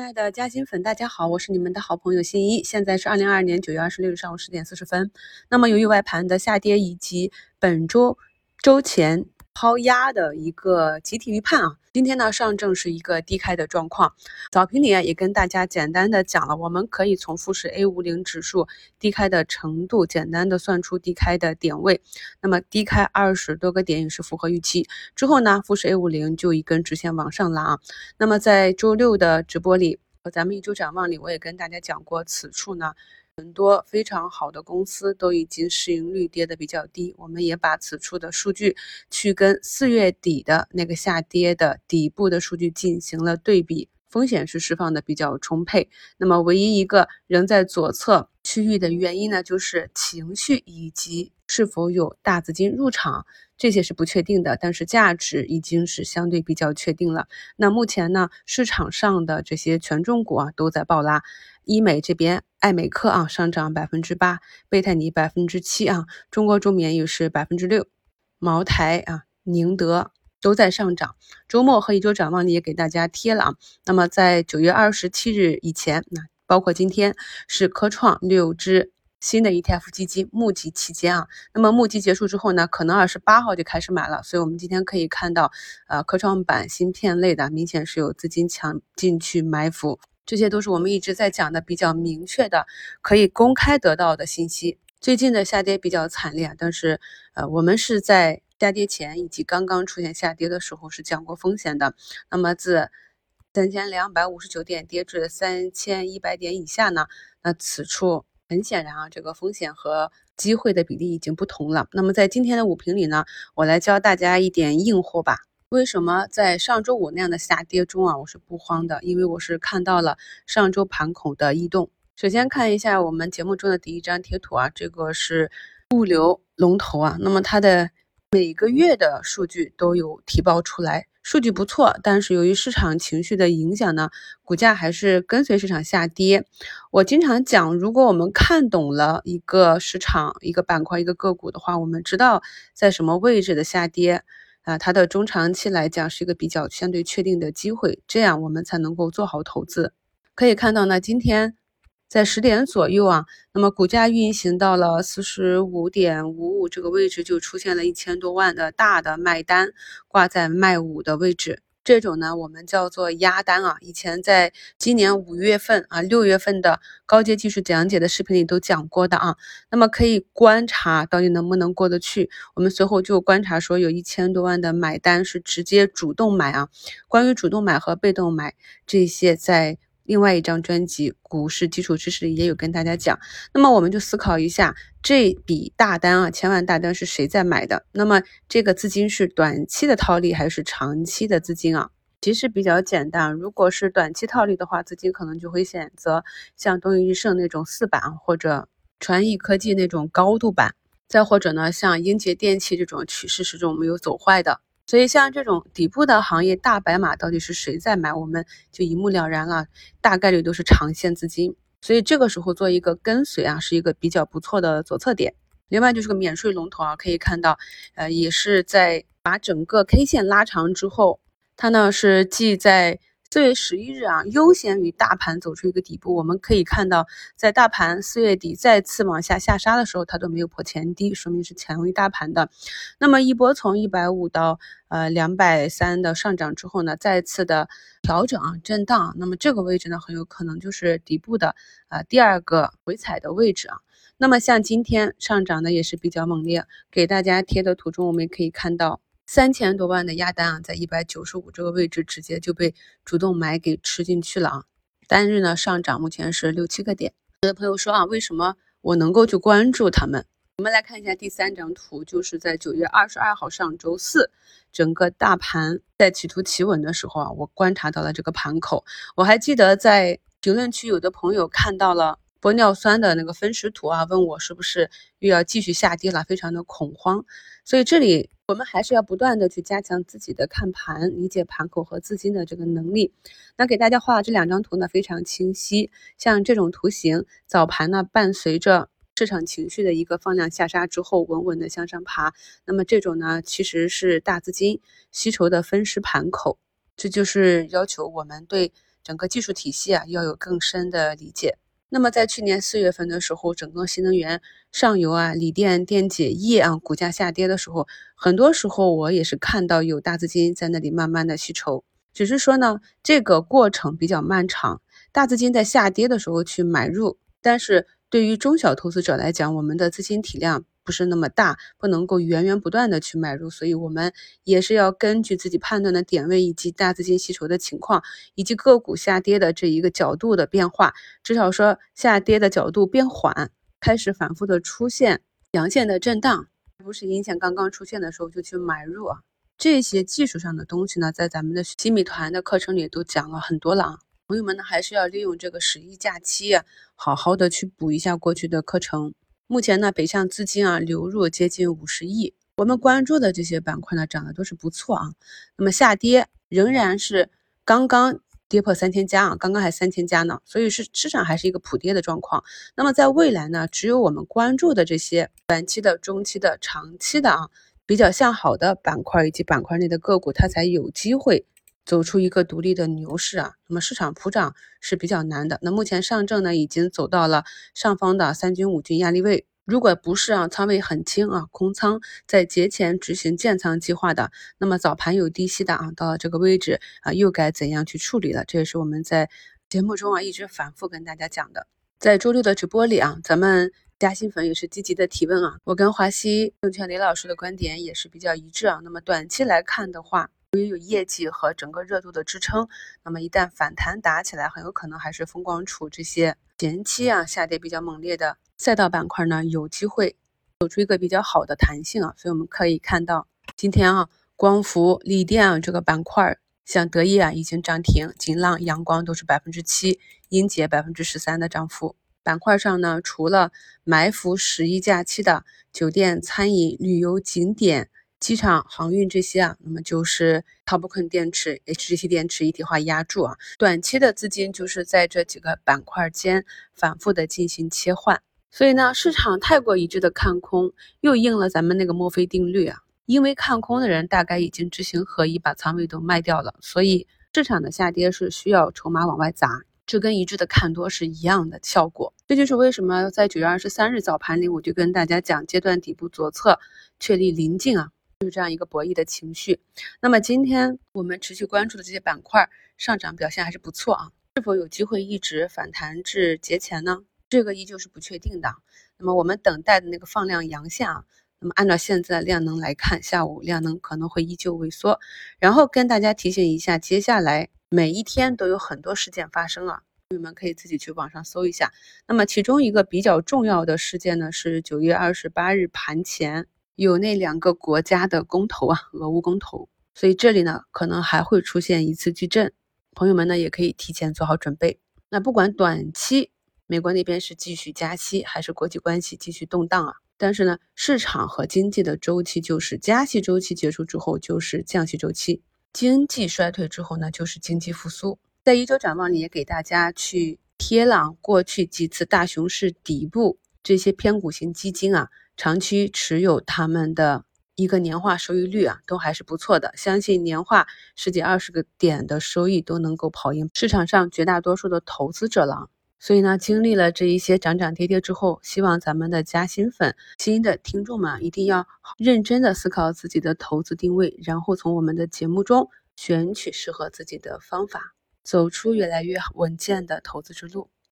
亲爱的嘉兴粉，大家好，我是你们的好朋友新一。现在是二零二二年九月二十六日上午十点四十分。那么，由于外盘的下跌以及本周周前抛压的一个集体预判啊，今天呢上证是一个低开的状况。早评里啊也跟大家简单的讲了，我们可以从富时 A 五零指数低开的程度，简单的算出低开的点位。那么低开二十多个点也是符合预期。之后呢，富时 A 五零就一根直线往上拉啊。那么在周六的直播里和咱们一周展望里，我也跟大家讲过，此处呢。很多非常好的公司都已经市盈率跌得比较低，我们也把此处的数据去跟四月底的那个下跌的底部的数据进行了对比，风险是释放的比较充沛。那么唯一一个仍在左侧区域的原因呢，就是情绪以及是否有大资金入场，这些是不确定的，但是价值已经是相对比较确定了。那目前呢，市场上的这些权重股啊都在暴拉。医美这边，爱美克啊上涨百分之八，贝泰尼百分之七啊，中国中免也是百分之六，茅台啊、宁德都在上涨。周末和一周展望呢也给大家贴了啊。那么在九月二十七日以前，那包括今天是科创六只新的 ETF 基金募集期间啊。那么募集结束之后呢，可能二十八号就开始买了。所以我们今天可以看到，呃，科创板芯片类的明显是有资金抢进去埋伏。这些都是我们一直在讲的比较明确的，可以公开得到的信息。最近的下跌比较惨烈，但是呃，我们是在下跌前以及刚刚出现下跌的时候是讲过风险的。那么自三千两百五十九点跌至三千一百点以下呢？那此处很显然啊，这个风险和机会的比例已经不同了。那么在今天的五评里呢，我来教大家一点硬货吧。为什么在上周五那样的下跌中啊，我是不慌的？因为我是看到了上周盘口的异动。首先看一下我们节目中的第一张贴图啊，这个是物流龙头啊，那么它的每个月的数据都有提报出来，数据不错。但是由于市场情绪的影响呢，股价还是跟随市场下跌。我经常讲，如果我们看懂了一个市场、一个板块、一个个股的话，我们知道在什么位置的下跌。啊，它的中长期来讲是一个比较相对确定的机会，这样我们才能够做好投资。可以看到呢，今天在十点左右啊，那么股价运行到了四十五点五五这个位置，就出现了一千多万的大的卖单挂在卖五的位置。这种呢，我们叫做压单啊。以前在今年五月份啊、六月份的高阶技术讲解的视频里都讲过的啊。那么可以观察到底能不能过得去。我们随后就观察说，有一千多万的买单是直接主动买啊。关于主动买和被动买这些，在另外一张专辑《股市基础知识》里也有跟大家讲。那么我们就思考一下，这笔大单啊，千万大单是谁在买的？那么这个资金是短期的套利还是长期的资金啊？其实比较简单，如果是短期套利的话，资金可能就会选择像东宇日盛那种四板，或者传艺科技那种高度板，再或者呢，像英杰电器这种趋势始终没有走坏的。所以像这种底部的行业大白马到底是谁在买，我们就一目了然了，大概率都是长线资金。所以这个时候做一个跟随啊，是一个比较不错的左侧点。另外就是个免税龙头啊，可以看到，呃，也是在把整个 K 线拉长之后，它呢是既在。四月十一日啊，优先于大盘走出一个底部。我们可以看到，在大盘四月底再次往下下杀的时候，它都没有破前低，说明是强于大盘的。那么一波从一百五到呃两百三的上涨之后呢，再次的调整啊震荡，那么这个位置呢，很有可能就是底部的啊第二个回踩的位置啊。那么像今天上涨的也是比较猛烈，给大家贴的图中我们也可以看到。三千多万的压单啊，在一百九十五这个位置直接就被主动买给吃进去了啊！单日呢上涨目前是六七个点。有的朋友说啊，为什么我能够去关注他们？我们来看一下第三张图，就是在九月二十二号上周四，整个大盘在企图企稳的时候啊，我观察到了这个盘口。我还记得在评论区有的朋友看到了。玻尿酸的那个分时图啊，问我是不是又要继续下跌了，非常的恐慌。所以这里我们还是要不断的去加强自己的看盘、理解盘口和资金的这个能力。那给大家画的这两张图呢，非常清晰。像这种图形，早盘呢伴随着市场情绪的一个放量下杀之后，稳稳的向上爬。那么这种呢，其实是大资金吸筹的分时盘口。这就是要求我们对。整个技术体系啊要有更深的理解。那么在去年四月份的时候，整个新能源上游啊、锂电、电解液啊股价下跌的时候，很多时候我也是看到有大资金在那里慢慢的吸筹，只是说呢，这个过程比较漫长，大资金在下跌的时候去买入，但是对于中小投资者来讲，我们的资金体量。不是那么大，不能够源源不断的去买入，所以我们也是要根据自己判断的点位，以及大资金吸筹的情况，以及个股下跌的这一个角度的变化，至少说下跌的角度变缓，开始反复的出现阳线的震荡，不是阴线刚刚出现的时候就去买入啊。这些技术上的东西呢，在咱们的新米团的课程里都讲了很多了啊。朋友们呢，还是要利用这个十一假期，好好的去补一下过去的课程。目前呢，北向资金啊流入接近五十亿，我们关注的这些板块呢涨得都是不错啊。那么下跌仍然是刚刚跌破三千加啊，刚刚还三千加呢，所以是市场还是一个普跌的状况。那么在未来呢，只有我们关注的这些短期的、中期的、长期的啊比较向好的板块以及板块内的个股，它才有机会。走出一个独立的牛市啊，那么市场普涨是比较难的。那目前上证呢已经走到了上方的三军五军压力位，如果不是啊仓位很轻啊空仓在节前执行建仓计划的，那么早盘有低吸的啊到了这个位置啊又该怎样去处理了？这也是我们在节目中啊一直反复跟大家讲的。在周六的直播里啊，咱们嘉兴粉也是积极的提问啊，我跟华西证券李老师的观点也是比较一致啊。那么短期来看的话，由于有业绩和整个热度的支撑，那么一旦反弹打起来，很有可能还是风光储这些前期啊下跌比较猛烈的赛道板块呢，有机会走出一个比较好的弹性啊。所以我们可以看到，今天啊，光伏、锂电啊这个板块，像德业啊已经涨停，锦浪、阳光都是百分之七，英杰百分之十三的涨幅。板块上呢，除了埋伏十一假期的酒店、餐饮、旅游景点。机场航运这些啊，那么就是 TOPCon 电池、HGT 电池一体化压铸啊，短期的资金就是在这几个板块间反复的进行切换，所以呢，市场太过一致的看空，又应了咱们那个墨菲定律啊，因为看空的人大概已经知行合一，把仓位都卖掉了，所以市场的下跌是需要筹码往外砸，这跟一致的看多是一样的效果。这就是为什么在九月二十三日早盘里，我就跟大家讲，阶段底部左侧确立临近啊。就是这样一个博弈的情绪。那么今天我们持续关注的这些板块上涨表现还是不错啊，是否有机会一直反弹至节前呢？这个依旧是不确定的。那么我们等待的那个放量阳线啊，那么按照现在量能来看，下午量能可能会依旧萎缩。然后跟大家提醒一下，接下来每一天都有很多事件发生啊，你们可以自己去网上搜一下。那么其中一个比较重要的事件呢，是九月二十八日盘前。有那两个国家的公投啊，俄乌公投，所以这里呢可能还会出现一次巨震，朋友们呢也可以提前做好准备。那不管短期美国那边是继续加息，还是国际关系继续动荡啊，但是呢市场和经济的周期就是加息周期结束之后就是降息周期，经济衰退之后呢就是经济复苏。在一周展望里也给大家去贴了过去几次大熊市底部这些偏股型基金啊。长期持有他们的一个年化收益率啊，都还是不错的。相信年化十几二十个点的收益都能够跑赢市场上绝大多数的投资者了。所以呢，经历了这一些涨涨跌跌之后，希望咱们的加薪粉、新的听众们一定要认真的思考自己的投资定位，然后从我们的节目中选取适合自己的方法，走出越来越稳健的投资之路。